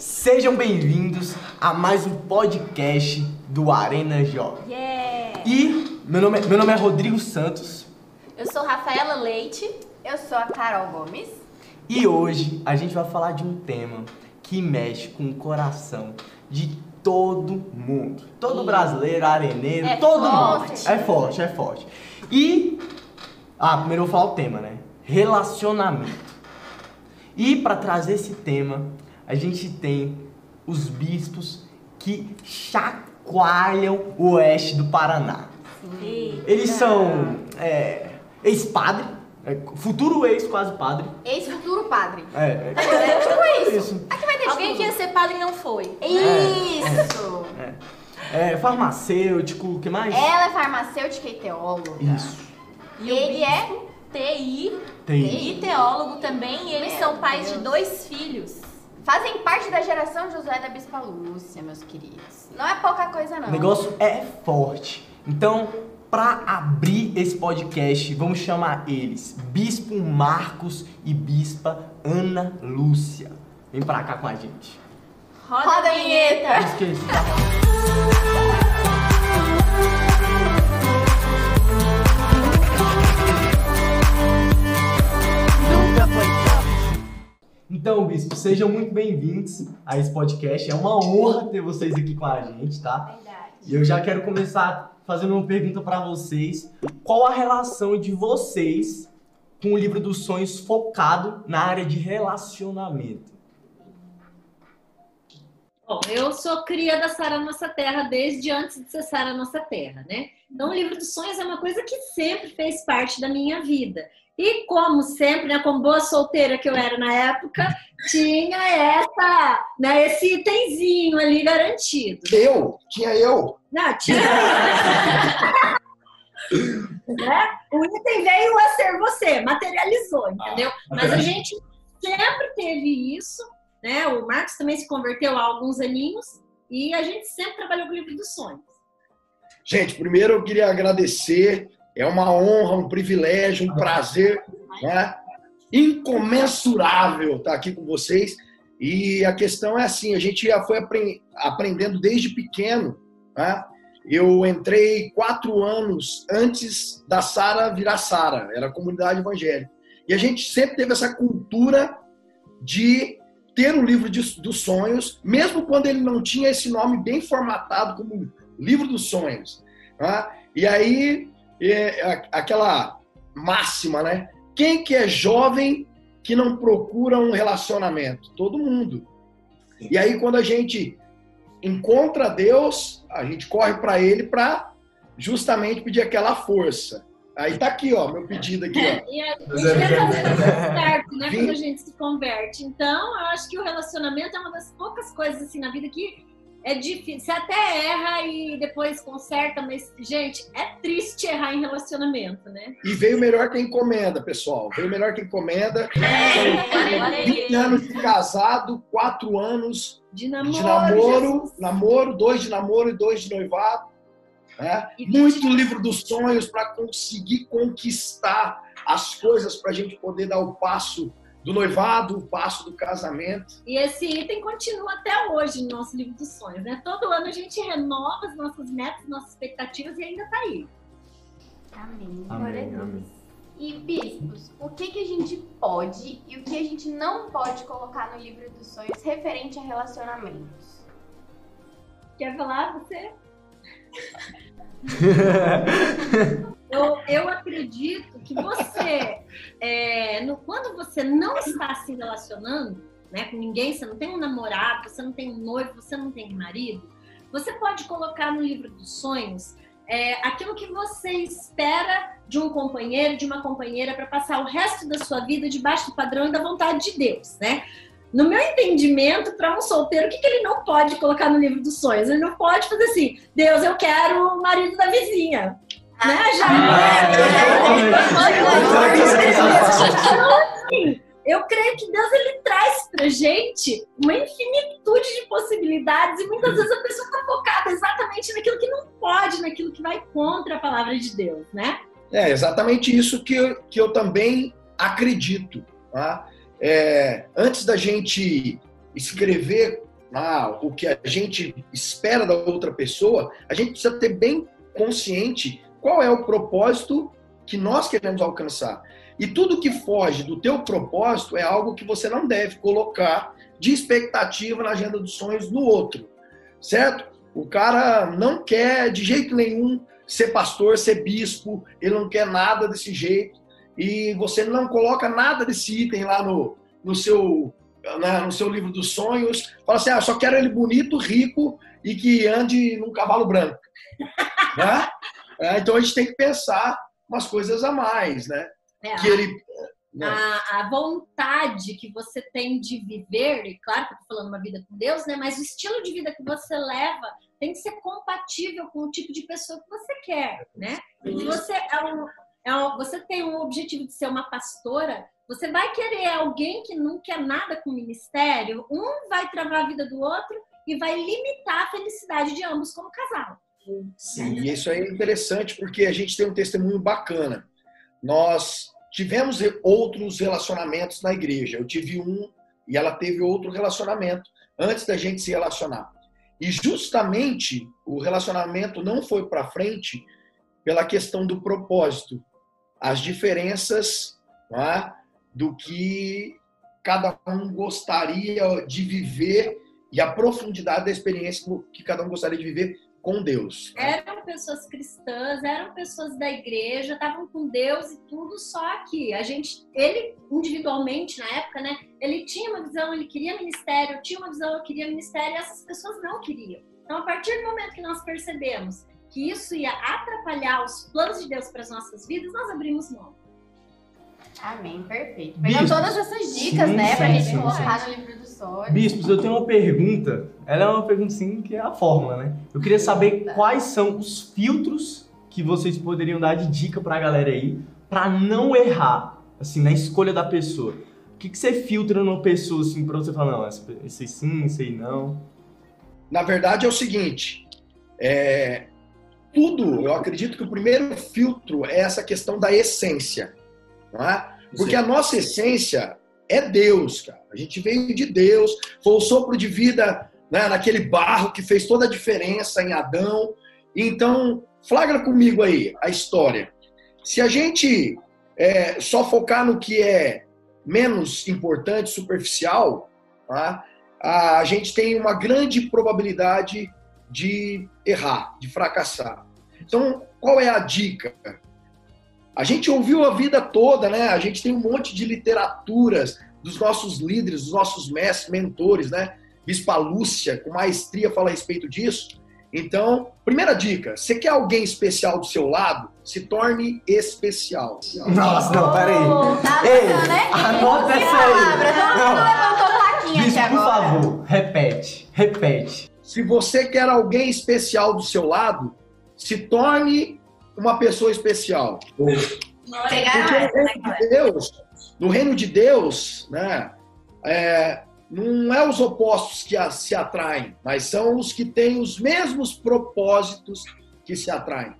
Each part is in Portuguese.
Sejam bem-vindos a mais um podcast do Arena Jovem. Yeah! E meu nome, é, meu nome é Rodrigo Santos Eu sou Rafaela Leite. Eu sou a Carol Gomes. e hoje a gente vai falar de um tema que mexe com o coração de todo mundo. Todo Ih. brasileiro, areneiro, É todo forte. mundo. É forte, é forte. E. Ah, primeiro eu vou falar o tema, né? Relacionamento. E para trazer esse tema, a gente tem os bispos que chacoalham o oeste do Paraná. Eita. Eles são é, ex-padre, é, futuro ex quase padre. Ex-futuro padre. É, é, É tipo isso. isso. Aqui vai ter de Alguém que ia ser padre e não foi. Isso! É, farmacêutico, o que mais? Ela é farmacêutica e teóloga. Isso. E o Ele é bispo, TI Tem. e teólogo também. E eles Meu são pais de Deus. dois filhos. Fazem parte da geração José da Bispa Lúcia, meus queridos. Não é pouca coisa, não. O negócio é forte. Então, pra abrir esse podcast, vamos chamar eles Bispo Marcos e Bispa Ana Lúcia. Vem pra cá com a gente. Roda, Roda a vinheta. Eu esqueci. Então, Bispo, sejam muito bem-vindos a esse podcast. É uma honra ter vocês aqui com a gente, tá? Verdade. E eu já quero começar fazendo uma pergunta pra vocês. Qual a relação de vocês com o livro dos sonhos focado na área de relacionamento? Bom, eu sou cria da Sara Nossa Terra desde antes de ser Sara Nossa Terra, né? Então, o livro dos sonhos é uma coisa que sempre fez parte da minha vida. E como sempre, né, como boa solteira que eu era na época, tinha essa, né, esse itemzinho ali garantido. Eu? Tinha eu? Não, tinha. né? O item veio a ser você, materializou, entendeu? Mas a gente sempre teve isso, né? O Marcos também se converteu há alguns aninhos e a gente sempre trabalhou com o livro dos sonhos. Gente, primeiro eu queria agradecer. É uma honra, um privilégio, um prazer né? incomensurável estar aqui com vocês. E a questão é assim: a gente já foi apren- aprendendo desde pequeno. Né? Eu entrei quatro anos antes da Sara virar Sara, era a comunidade evangélica. E a gente sempre teve essa cultura de ter o livro de- dos sonhos, mesmo quando ele não tinha esse nome bem formatado como livro dos sonhos. né? E aí, é, aquela máxima, né? Quem que é jovem que não procura um relacionamento? Todo mundo. E aí, quando a gente encontra Deus, a gente corre para Ele para justamente pedir aquela força. Aí tá aqui, ó, meu pedido aqui, ó. E a gente tudo certo, né? Quando a gente se converte. Então, eu acho que o relacionamento é uma das poucas coisas assim na vida que é difícil. Você até erra e depois conserta, mas, gente, é triste errar em relacionamento, né? E veio melhor que encomenda, pessoal. Veio melhor que encomenda. Aí. 20 anos de casado, 4 anos De namoro. de namoro, namoro, dois de namoro e dois de noivado. Né? Muito livro dos sonhos para conseguir conquistar as coisas para a gente poder dar o passo do noivado, o passo do casamento. E esse item continua até hoje no nosso livro dos sonhos, né? Todo ano a gente renova as nossas metas, nossas expectativas e ainda tá aí. Amém. Amém, Glória a Deus. amém. E, bispos, o que, que a gente pode e o que a gente não pode colocar no livro dos sonhos referente a relacionamentos? Quer falar você? Eu, eu acredito que você, é, no, quando você não está se relacionando né, com ninguém, você não tem um namorado, você não tem um noivo, você não tem um marido, você pode colocar no livro dos sonhos é, aquilo que você espera de um companheiro, de uma companheira, para passar o resto da sua vida debaixo do padrão e da vontade de Deus, né? No meu entendimento, para um solteiro, o que, que ele não pode colocar no livro dos sonhos? Ele não pode fazer assim, Deus, eu quero o marido da vizinha. Né? Já assim, eu creio que Deus ele traz pra gente uma infinitude de possibilidades e muitas vezes a pessoa está focada exatamente naquilo que não pode, naquilo que vai contra a palavra de Deus, né? É exatamente isso que eu, que eu também acredito. Tá? É, antes da gente escrever ah, o que a gente espera da outra pessoa, a gente precisa ter bem consciente qual é o propósito que nós queremos alcançar. E tudo que foge do teu propósito é algo que você não deve colocar de expectativa na agenda dos sonhos no outro, certo? O cara não quer de jeito nenhum ser pastor, ser bispo, ele não quer nada desse jeito e você não coloca nada desse item lá no, no seu né, no seu livro dos sonhos, fala assim, ah, só quero ele bonito, rico e que ande num cavalo branco. né? é, então a gente tem que pensar umas coisas a mais, né? É, que ele né? a, a, vontade que você tem de viver, e claro que eu tô falando uma vida com Deus, né? Mas o estilo de vida que você leva tem que ser compatível com o tipo de pessoa que você quer, né? Se você é um, é um, você tem um objetivo de ser uma pastora, você vai querer alguém que não quer nada com o ministério, um vai travar a vida do outro e vai limitar a felicidade de ambos como casal. Sim, e isso é interessante porque a gente tem um testemunho bacana. Nós tivemos outros relacionamentos na igreja. Eu tive um e ela teve outro relacionamento antes da gente se relacionar. E justamente o relacionamento não foi para frente pela questão do propósito, as diferenças é, do que cada um gostaria de viver e a profundidade da experiência que cada um gostaria de viver com Deus. Eram pessoas cristãs, eram pessoas da igreja, estavam com Deus e tudo, só que a gente, ele individualmente na época, né, ele tinha uma visão, ele queria ministério, tinha uma visão, eu queria ministério, e essas pessoas não queriam. Então, a partir do momento que nós percebemos que isso ia atrapalhar os planos de Deus para as nossas vidas, nós abrimos mão. Amém, perfeito. Pegando todas essas dicas, sim, né, sim, pra gente sim, colocar no livro do sonho. Bispos, eu tenho uma pergunta. Ela é uma pergunta, sim, que é a fórmula, né? Eu queria saber quais são os filtros que vocês poderiam dar de dica pra galera aí, pra não errar, assim, na escolha da pessoa. O que, que você filtra numa pessoa, assim, pra você falar, não, esse sim, esse aí não? Na verdade é o seguinte, é, tudo, eu acredito que o primeiro filtro é essa questão da essência. Não é? Porque Sim. a nossa essência é Deus, cara. A gente veio de Deus, foi o sopro de vida né, naquele barro que fez toda a diferença em Adão. Então, flagra comigo aí a história. Se a gente é, só focar no que é menos importante, superficial, tá? a gente tem uma grande probabilidade de errar, de fracassar. Então, qual é a dica? A gente ouviu a vida toda, né? A gente tem um monte de literaturas dos nossos líderes, dos nossos mestres, mentores, né? Bispa Lúcia, com maestria, fala a respeito disso. Então, primeira dica: você quer alguém especial do seu lado? Se torne especial. Nossa, não, peraí. Oh, tá Ei, né? anota essa aí. Não, não levantou plaquinha Bicho, por favor, repete, repete. Se você quer alguém especial do seu lado, se torne uma pessoa especial. Porque no reino de Deus, no reino de Deus, né, é, não é os opostos que se atraem, mas são os que têm os mesmos propósitos que se atraem.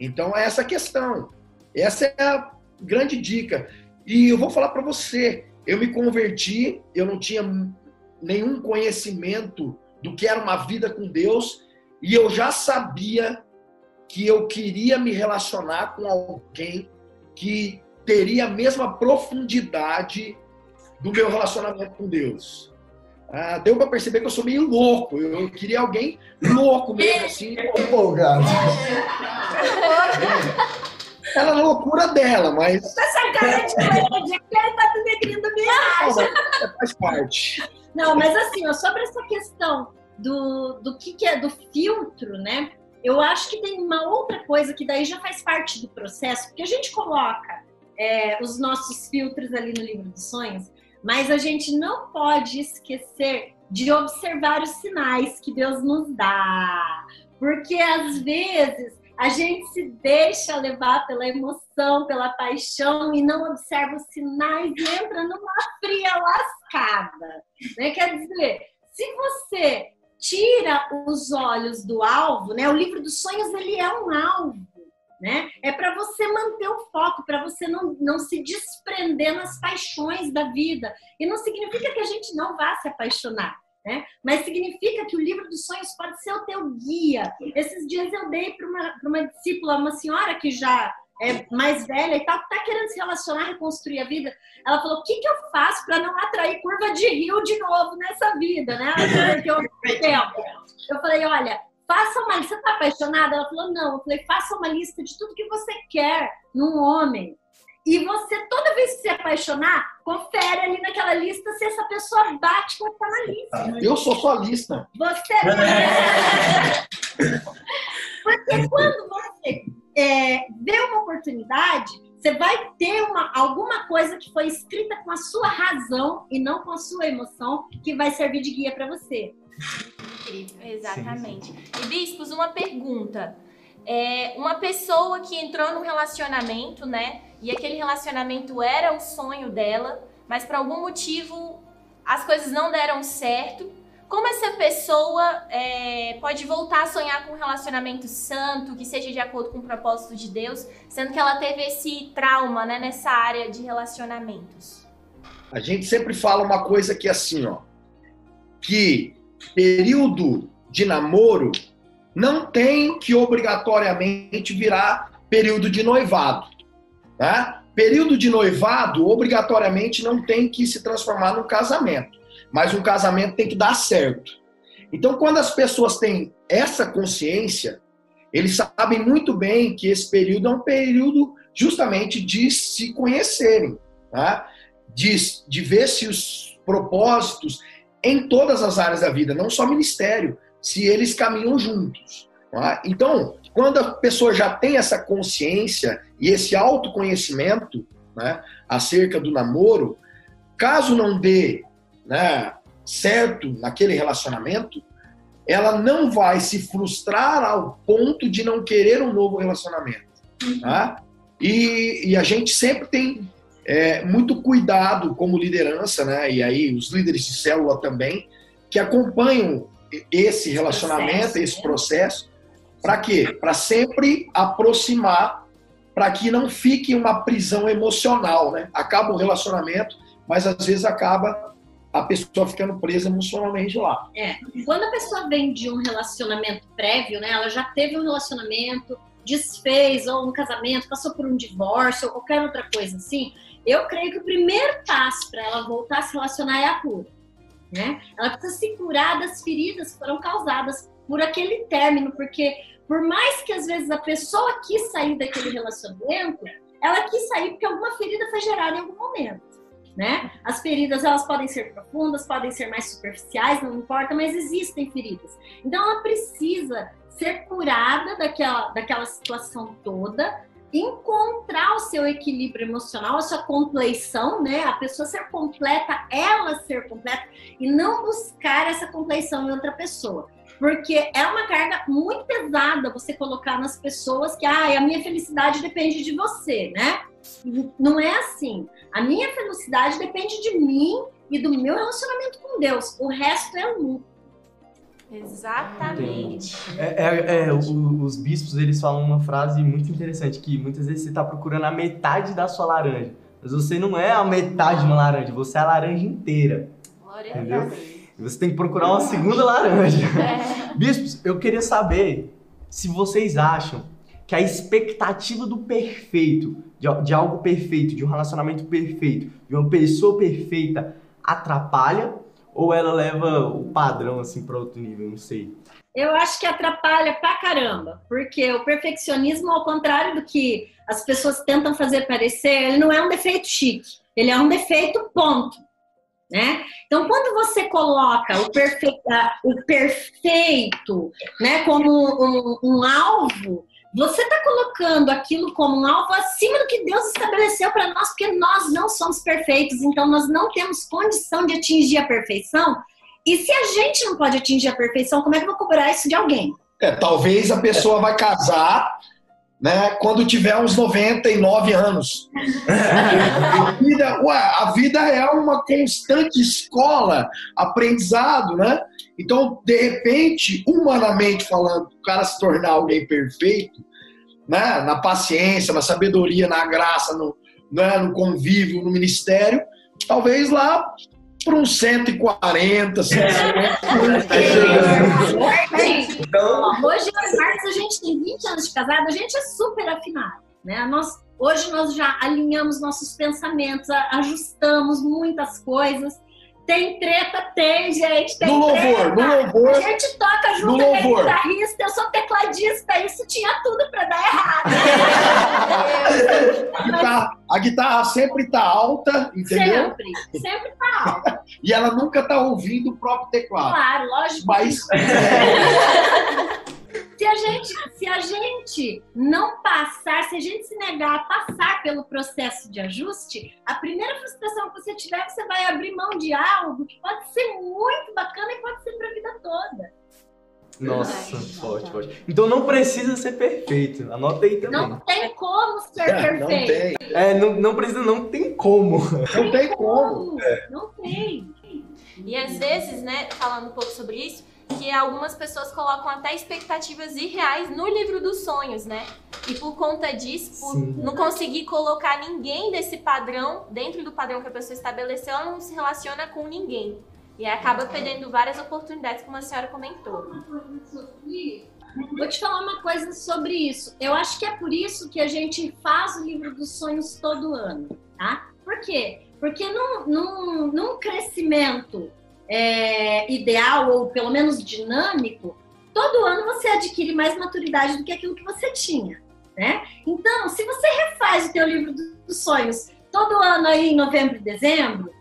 Então é essa questão. Essa é a grande dica. E eu vou falar para você, eu me converti, eu não tinha nenhum conhecimento do que era uma vida com Deus, e eu já sabia que eu queria me relacionar com alguém que teria a mesma profundidade do meu relacionamento com Deus. Ah, deu para perceber que eu sou meio louco. Eu queria alguém louco mesmo, assim. Empolgado. Ela é loucura dela, mas. Essa cara de coelho, que ele tá denegrindo viagem. Faz parte. Não, mas assim, ó, sobre essa questão do, do que, que é do filtro, né? Eu acho que tem uma outra coisa que daí já faz parte do processo, porque a gente coloca é, os nossos filtros ali no livro dos sonhos, mas a gente não pode esquecer de observar os sinais que Deus nos dá. Porque às vezes a gente se deixa levar pela emoção, pela paixão e não observa os sinais e entra numa fria lascada. Né? Quer dizer, se você tira os olhos do alvo, né? O livro dos sonhos ele é um alvo, né? É para você manter o foco, para você não, não se desprender nas paixões da vida. E não significa que a gente não vá se apaixonar. Né? Mas significa que o livro dos sonhos pode ser o teu guia. Esses dias eu dei para uma, pra uma discípula, uma senhora que já é mais velha e tal, que tá querendo se relacionar, reconstruir a vida. Ela falou: o que, que eu faço para não atrair curva de rio de novo nessa vida, né? Eu, eu falei: olha, faça uma lista. Você tá apaixonada? Ela falou: não. Eu falei: faça uma lista de tudo que você quer num homem. E você, toda vez que se apaixonar, confere ali naquela lista se essa pessoa bate com o que tá na lista. Eu sou sua lista. Você. Porque quando você é, vê uma oportunidade, você vai ter uma, alguma coisa que foi escrita com a sua razão e não com a sua emoção, que vai servir de guia para você. Incrível, exatamente. E bispos, uma pergunta. É, uma pessoa que entrou num relacionamento, né? E aquele relacionamento era o sonho dela, mas por algum motivo as coisas não deram certo. Como essa pessoa é, pode voltar a sonhar com um relacionamento santo, que seja de acordo com o propósito de Deus, sendo que ela teve esse trauma né, nessa área de relacionamentos? A gente sempre fala uma coisa que é assim, ó, que período de namoro não tem que obrigatoriamente virar período de noivado. Né? Período de noivado, obrigatoriamente, não tem que se transformar num casamento. Mas um casamento tem que dar certo. Então, quando as pessoas têm essa consciência, eles sabem muito bem que esse período é um período justamente de se conhecerem, tá? de, de ver se os propósitos em todas as áreas da vida, não só ministério, se eles caminham juntos. Tá? Então, quando a pessoa já tem essa consciência e esse autoconhecimento né, acerca do namoro, caso não dê né, certo naquele relacionamento, ela não vai se frustrar ao ponto de não querer um novo relacionamento. Tá? E, e a gente sempre tem é, muito cuidado como liderança, né? e aí os líderes de célula também, que acompanham esse relacionamento, esse né? processo, para quê? Para sempre aproximar, para que não fique uma prisão emocional, né? Acaba o relacionamento, mas às vezes acaba a pessoa ficando presa emocionalmente lá. É. Quando a pessoa vem de um relacionamento prévio, né? Ela já teve um relacionamento, desfez ou um casamento, passou por um divórcio ou qualquer outra coisa assim. Eu creio que o primeiro passo para ela voltar a se relacionar é a cura. Né? Ela precisa se curar das feridas que foram causadas por aquele término, porque por mais que às vezes a pessoa quis sair daquele relacionamento, ela quis sair porque alguma ferida foi gerada em algum momento. Né? As feridas elas podem ser profundas, podem ser mais superficiais, não importa, mas existem feridas. Então ela precisa ser curada daquela, daquela situação toda, encontrar o seu equilíbrio emocional, a sua compleição, né? A pessoa ser completa, ela ser completa e não buscar essa compleição em outra pessoa. Porque é uma carga muito pesada você colocar nas pessoas que ah, a minha felicidade depende de você, né? Não é assim. A minha felicidade depende de mim e do meu relacionamento com Deus. O resto é lucro. Exatamente. É, é, é, os bispos eles falam uma frase muito interessante que muitas vezes você está procurando a metade da sua laranja, mas você não é a metade de uma laranja, você é a laranja inteira. Glória Entendeu? a Deus. Você tem que procurar uma segunda laranja. É. Bispos, eu queria saber se vocês acham que a expectativa do perfeito, de, de algo perfeito, de um relacionamento perfeito, de uma pessoa perfeita, atrapalha ou ela leva o padrão assim para outro nível, não sei. Eu acho que atrapalha pra caramba, porque o perfeccionismo, ao contrário do que as pessoas tentam fazer parecer, ele não é um defeito chique, ele é um defeito ponto. Né? Então, quando você coloca o, perfe... o perfeito né, como um, um alvo, você está colocando aquilo como um alvo acima do que Deus estabeleceu para nós, porque nós não somos perfeitos, então nós não temos condição de atingir a perfeição. E se a gente não pode atingir a perfeição, como é que eu vou cobrar isso de alguém? É, talvez a pessoa vai casar né, quando tiver uns 99 anos. a, vida, ué, a vida é uma constante escola, aprendizado, né? Então, de repente, humanamente falando, o cara se tornar alguém perfeito, né, na paciência, na sabedoria, na graça, no, né, no convívio, no ministério, talvez lá para uns 140, 150. Então... Hoje, as Marcos, a gente tem 20 anos de casado, a gente é super afinado. Né? Nós, hoje nós já alinhamos nossos pensamentos, ajustamos muitas coisas. Tem treta, tem, gente. Tem no treta. louvor, no louvor. A gente toca junto, é louvor. guitarrista, eu sou tecladista, isso tinha tudo pra dar errado. a, guitarra, a guitarra sempre tá alta, entendeu? Sempre, sempre tá alta. e ela nunca tá ouvindo o próprio teclado. Claro, lógico. Mas. se a gente, se a gente não passar, se a gente se negar a passar pelo processo de ajuste, a primeira frustração que você tiver, você vai abrir mão de algo que pode ser muito bacana e pode ser para a vida toda. Nossa, forte, forte. Então não precisa ser perfeito. Anota aí também. Não tem como ser é, perfeito. Não tem. É, não, não precisa, não tem como. Não tem como. É. Não tem. E às vezes, né, falando um pouco sobre isso, que algumas pessoas colocam até expectativas irreais no livro dos sonhos, né? E por conta disso, por Sim. não conseguir colocar ninguém desse padrão, dentro do padrão que a pessoa estabeleceu, ela não se relaciona com ninguém. E acaba perdendo várias oportunidades, como a senhora comentou. Vou te falar uma coisa sobre isso. Eu acho que é por isso que a gente faz o livro dos sonhos todo ano, tá? Por quê? Porque num, num, num crescimento é, ideal, ou pelo menos dinâmico, todo ano você adquire mais maturidade do que aquilo que você tinha. Né? Então, se você refaz o teu livro dos sonhos todo ano aí em novembro e dezembro,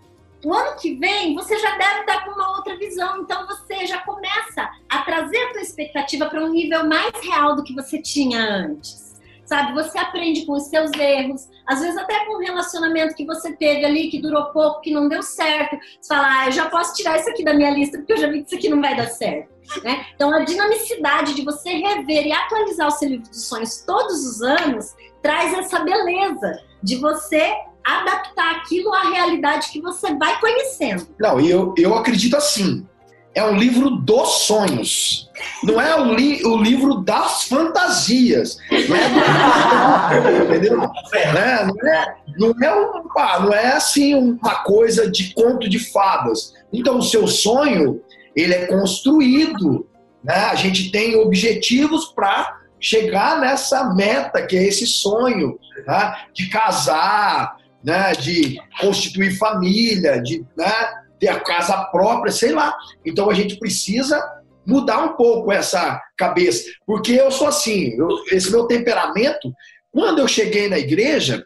o ano que vem você já deve estar com uma outra visão. Então você já começa a trazer a tua expectativa para um nível mais real do que você tinha antes sabe? Você aprende com os seus erros, às vezes até com um relacionamento que você teve ali que durou pouco, que não deu certo. Você fala, ah, eu já posso tirar isso aqui da minha lista porque eu já vi que isso aqui não vai dar certo. Né? Então, a dinamicidade de você rever e atualizar o seu livro dos sonhos todos os anos traz essa beleza de você adaptar aquilo à realidade que você vai conhecendo. Não, eu, eu acredito assim é um livro dos sonhos. Não é o, li o livro das fantasias. Não é, entendeu? Né? Não, é, não, é uma, não é assim uma coisa de conto de fadas. Então, o seu sonho, ele é construído. Né? A gente tem objetivos para chegar nessa meta, que é esse sonho né? de casar, né? de constituir família, de... Né? Ter a casa própria, sei lá. Então a gente precisa mudar um pouco essa cabeça, porque eu sou assim, eu, esse meu temperamento, quando eu cheguei na igreja,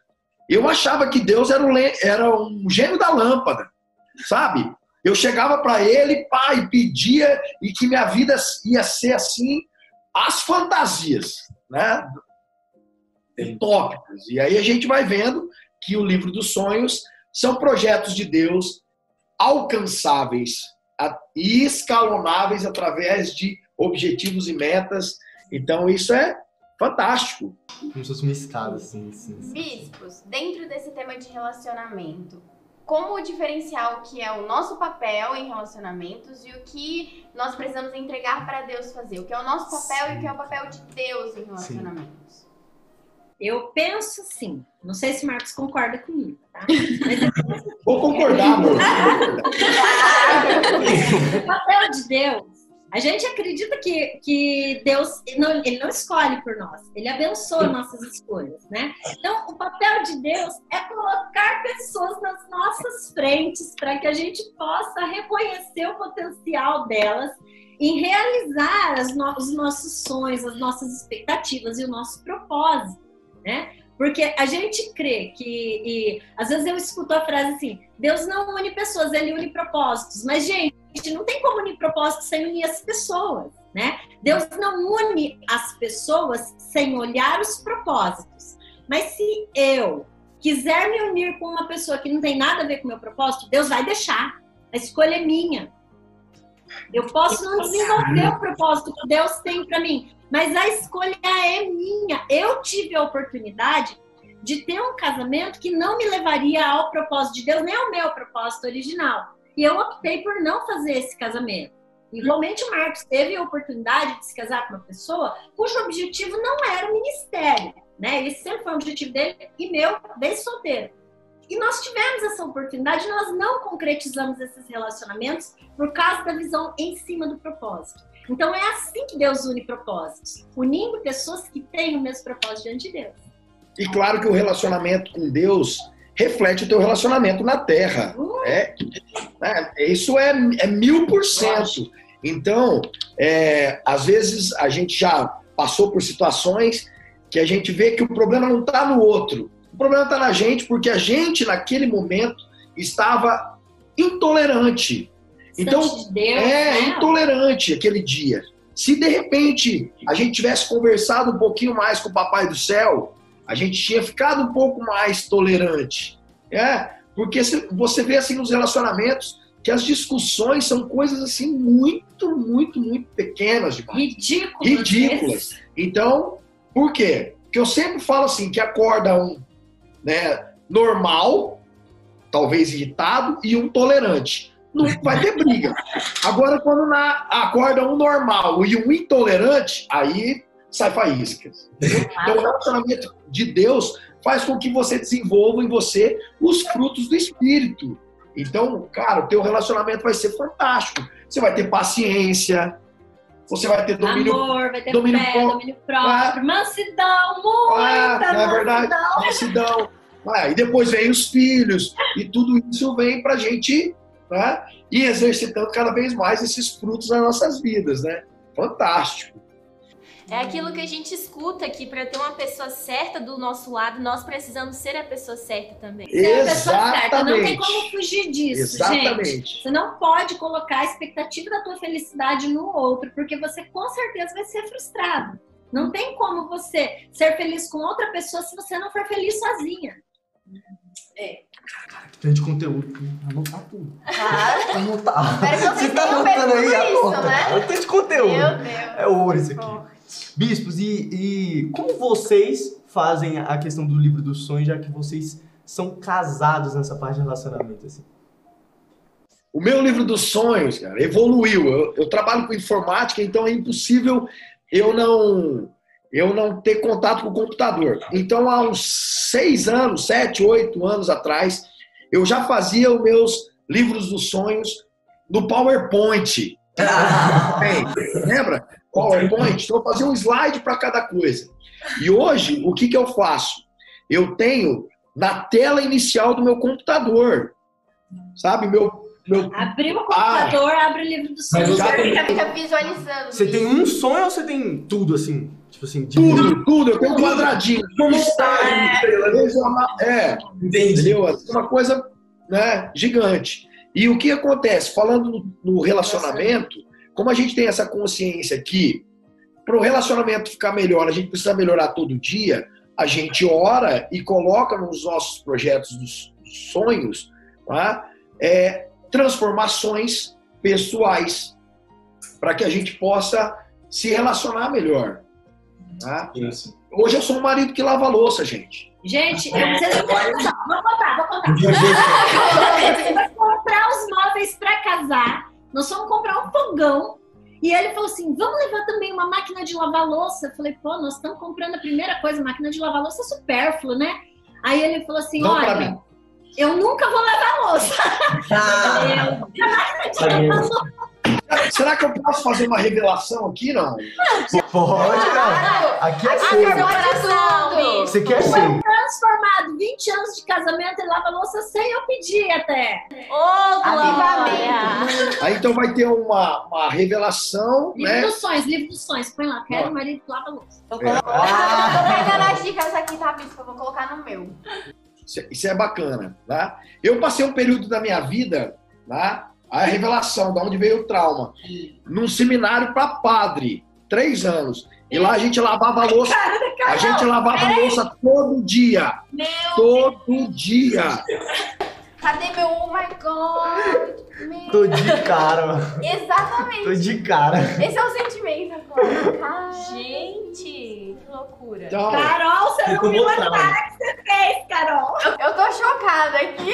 eu achava que Deus era um, era um gênio da lâmpada, sabe? Eu chegava para ele, pai, pedia e que minha vida ia ser assim, as fantasias, né? Tópicos. E aí a gente vai vendo que o livro dos sonhos são projetos de Deus alcançáveis e escalonáveis através de objetivos e metas. Então, isso é fantástico. Como se fosse uma escada, assim, assim, assim. Bispos, dentro desse tema de relacionamento, como diferenciar o que é o nosso papel em relacionamentos e o que nós precisamos entregar para Deus fazer? O que é o nosso papel Sim. e o que é o papel de Deus em relacionamentos? Sim. Eu penso assim, não sei se Marcos concorda comigo, tá? Vou concordar, amor. o papel de Deus, a gente acredita que, que Deus, não, ele não escolhe por nós, ele abençoa nossas escolhas, né? Então, o papel de Deus é colocar pessoas nas nossas frentes para que a gente possa reconhecer o potencial delas em realizar no, os nossos sonhos, as nossas expectativas e o nosso propósito né? Porque a gente crê que, e, às vezes eu escuto a frase assim: Deus não une pessoas, ele une propósitos. Mas, gente, não tem como unir propósitos sem unir as pessoas, né? Deus não une as pessoas sem olhar os propósitos. Mas se eu quiser me unir com uma pessoa que não tem nada a ver com o meu propósito, Deus vai deixar. A escolha é minha. Eu posso não desenvolver o propósito que Deus tem para mim, mas a escolha é minha. Eu tive a oportunidade de ter um casamento que não me levaria ao propósito de Deus, nem ao meu propósito original. E eu optei por não fazer esse casamento. Igualmente, o Marcos teve a oportunidade de se casar com uma pessoa cujo objetivo não era o ministério, né? Esse sempre foi o objetivo dele e meu, desde solteiro. E nós tivemos essa oportunidade, nós não concretizamos esses relacionamentos por causa da visão em cima do propósito. Então é assim que Deus une propósitos, unindo pessoas que têm o mesmo propósito diante de Deus. E claro que o relacionamento com Deus reflete o teu relacionamento na Terra. É, é, isso é, é mil por cento. Então, é, às vezes a gente já passou por situações que a gente vê que o problema não está no outro. O problema está na gente porque a gente, naquele momento, estava intolerante. Então, de Deus, é né? intolerante aquele dia. Se de repente a gente tivesse conversado um pouquinho mais com o Papai do Céu, a gente tinha ficado um pouco mais tolerante. É, porque você vê assim nos relacionamentos que as discussões são coisas assim muito, muito, muito pequenas demais Ridículo. ridículas. Então, por quê? Porque eu sempre falo assim, que acorda um né, normal, talvez irritado, e um tolerante. Não vai ter briga. Agora, quando na, acorda um normal e um intolerante, aí sai faíscas. Então, o relacionamento de Deus faz com que você desenvolva em você os frutos do Espírito. Então, cara, o teu relacionamento vai ser fantástico. Você vai ter paciência, você vai ter domínio Amor, vai ter domínio fé, próprio. domínio próprio, mansidão, Ah, muita não é verdade? mansidão. mansidão. Ah, e depois vem os filhos, e tudo isso vem pra gente né, ir exercitando cada vez mais esses frutos nas nossas vidas, né? Fantástico. É aquilo que a gente escuta que para ter uma pessoa certa do nosso lado, nós precisamos ser a pessoa certa também. Você é a pessoa certa, não tem Exatamente. como fugir disso, gente. Exatamente. Você não pode colocar a expectativa da tua felicidade no outro, porque você com certeza vai ser frustrado. Não tem como você ser feliz com outra pessoa se você não for feliz sozinha. Tanto de conteúdo. Anotar tudo. Claro. Anotar. Espero que vocês Você tá anotando aí, isso, anota. né? É tanto de conteúdo. Meu Deus. É ouro isso aqui. Bispos, e, e como vocês fazem a questão do livro dos sonhos, já que vocês são casados nessa parte de relacionamento? Assim? O meu livro dos sonhos, cara, evoluiu. Eu, eu trabalho com informática, então é impossível eu não eu não ter contato com o computador. Então, há uns seis anos, sete, oito anos atrás, eu já fazia os meus livros dos sonhos no PowerPoint. Tem, lembra? PowerPoint. Então, eu fazia um slide para cada coisa. E hoje, o que, que eu faço? Eu tenho na tela inicial do meu computador. Sabe? Meu, meu Abriu o computador, abre o livro do Mas sonho. você Já visualizando. Você tem um sonho ou você tem tudo assim? Tipo assim, de Tudo, tudo. Eu tenho um quadradinho. Como está? É, Entendi. entendeu? É uma coisa né, gigante. E o que acontece? Falando no, no relacionamento, como a gente tem essa consciência que para o relacionamento ficar melhor, a gente precisa melhorar todo dia, a gente ora e coloca nos nossos projetos dos sonhos tá? é, transformações pessoais para que a gente possa se relacionar melhor. Isso. Hoje eu sou um marido que lava a louça, gente. Gente, eu vocês não têm noção. Vou contar, vou contar. Você vai comprar os móveis para casar. Nós fomos comprar um fogão. E ele falou assim: vamos levar também uma máquina de lavar louça. Eu falei, pô, nós estamos comprando a primeira coisa, máquina de lavar louça é supérfluo, né? Aí ele falou assim: Não olha, eu nunca vou lavar louça. Eu, Será que eu posso fazer uma revelação aqui, não? Pode, cara. Aqui é é tudo. bicho. Você quer ser? transformado 20 anos de casamento, ele lava louça sem eu pedir até. Ô, Glória! Avivamento. Aí então vai ter uma, uma revelação, Livro né? dos sonhos, livro dos sonhos. Põe lá, quero Ó. marido que lava louça. Tô, É. colocando, Ah. tô pegando as dicas aqui, tá, Bispo? Eu vou colocar no meu. Isso é- Isso é bacana, tá? Eu passei um período da minha vida, tá? A revelação, da onde veio o trauma, num seminário para padre, três anos. E lá a gente lavava a louça, a gente lavava a louça todo dia, Meu todo dia. Cadê meu oh my god? Meu... Tô de cara. Exatamente. Tô de cara. Esse é o sentimento agora. Cara. Gente, que loucura. Então, Carol, você não viu a botado. cara que você fez, Carol. Eu tô chocada aqui.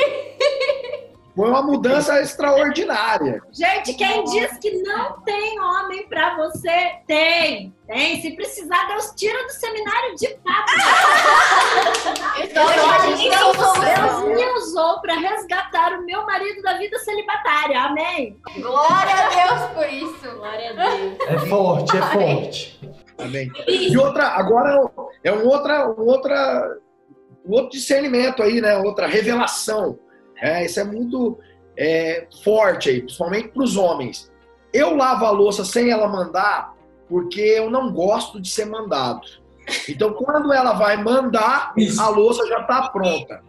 Foi uma mudança extraordinária. Gente, quem diz que não tem homem pra você, tem. Tem. Se precisar, Deus tira do seminário de papo. Deus me usou para resgatar o meu marido da vida celibatária. Amém. Glória a Deus por isso. Glória a Deus. É forte, é forte. Amém. E outra, agora é um outra, um outra, um outro discernimento aí, né? Outra revelação. É, isso é muito é, forte aí, principalmente para os homens. Eu lavo a louça sem ela mandar porque eu não gosto de ser mandado. Então, quando ela vai mandar, a louça já está pronta.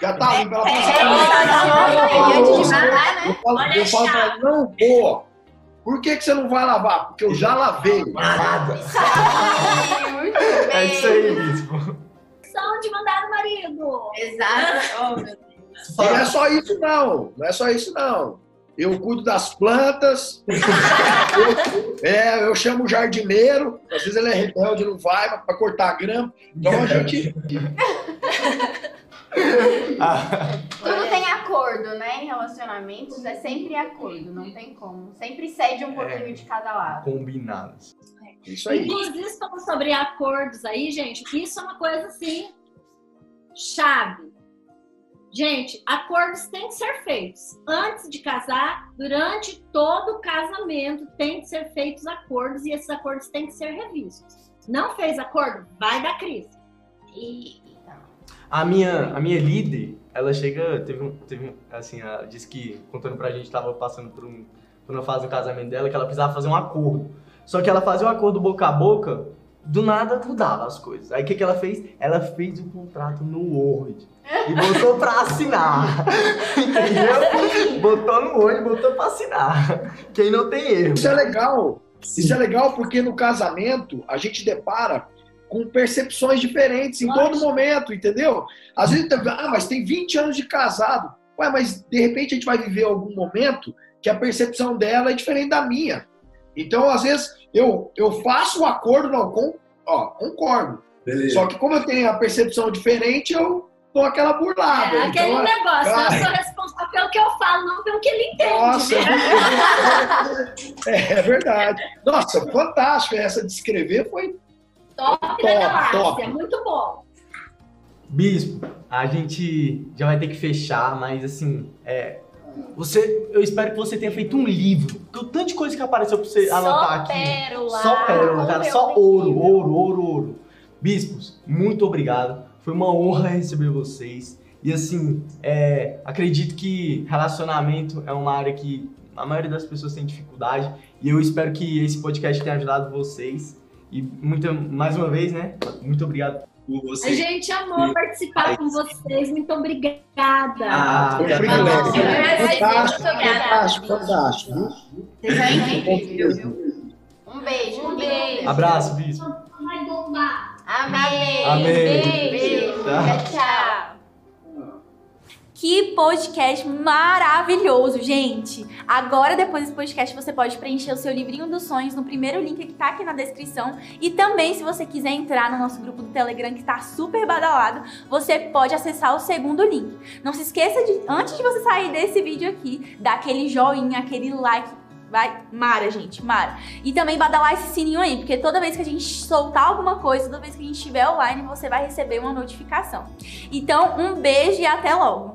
Já está limpa. Ela É, antes de mandar, né? Eu falo, Olha eu falo pra ela, não vou. Por que, que você não vai lavar? Porque eu já lavei. Parada. Muito É isso aí, bispo. São de mandar no marido. Exato. Oh, meu Deus. E não é só isso, não. Não é só isso, não. Eu cuido das plantas. eu, é, eu chamo o jardineiro. Às vezes ele é rebelde, não vai para cortar a grama. Então a gente. Tudo tem acordo, né? Em relacionamentos é sempre acordo, não tem como. Sempre cede um pouquinho de cada lado. combinados. Isso aí. Inclusive, falando sobre acordos aí, gente, isso é uma coisa assim, chave. Gente, acordos têm que ser feitos. Antes de casar, durante todo o casamento, tem que ser feitos acordos e esses acordos têm que ser revistos. Não fez acordo? Vai dar crise. E A minha, a minha líder, ela chega, teve, um- teve um- assim, ela disse que, contando pra gente, tava passando por, um, por uma fase do casamento dela, que ela precisava fazer um acordo. Só que ela fazia o acordo boca a boca, do nada mudava as coisas. Aí o que, que ela fez? Ela fez o contrato no Word. E botou pra assinar. Entendeu? Botou no Word e botou pra assinar. Quem não tem erro. Isso é legal. Isso é legal porque no casamento a gente depara com percepções diferentes em todo momento, entendeu? Às vezes, ah, mas tem 20 anos de casado. Ué, mas de repente a gente vai viver algum momento que a percepção dela é diferente da minha. Então, às vezes, eu, eu faço o acordo, não, com, ó, concordo. Beleza. Só que como eu tenho a percepção diferente, eu dou aquela burlada. É aquele Então, negócio, cara. eu sou responsável pelo que eu falo, não pelo que ele entende. Nossa, né? é é verdade. Nossa, fantástico. Essa de escrever foi Top da Top, galáxia, top. muito bom. Bispo, a gente já vai ter que fechar, mas assim, é, você, eu espero que você tenha feito um livro, porque o tanto de coisa que apareceu pra você anotar Só aqui. pérola. Só pérola, cara, só ouro, ouro, ouro, ouro. Bispos, muito obrigado. Foi uma honra receber vocês. E assim, é, acredito que relacionamento é uma área que a maioria das pessoas tem dificuldade. E eu espero que esse podcast tenha ajudado vocês. E muita, mais uma vez, né? Muito obrigado. Por A você. gente amou participar com vocês, muito obrigada. Ah, Foi um privilégio. Agradecer, Fantástico, muito obrigada. fantástico, fantástico. viu? Vocês são incríveis, viu? Um beijo, Um beijo. beijo. Abraço, bispo. Vai bombar. Amém. Amém. Beijo. Tchau. Tchau, tchau. Que podcast maravilhoso, gente! Agora, depois desse podcast, você pode preencher o seu livrinho dos sonhos no primeiro link que tá aqui na descrição. E também, se você quiser entrar no nosso grupo do Telegram, que tá super badalado, você pode acessar o segundo link. Não se esqueça de, antes de você sair desse vídeo aqui, dar aquele joinha, aquele like. Vai, Mara, gente, Mara. E também badalar esse sininho aí, porque toda vez que a gente soltar alguma coisa, toda vez que a gente estiver online, você vai receber uma notificação. Então, um beijo e até logo!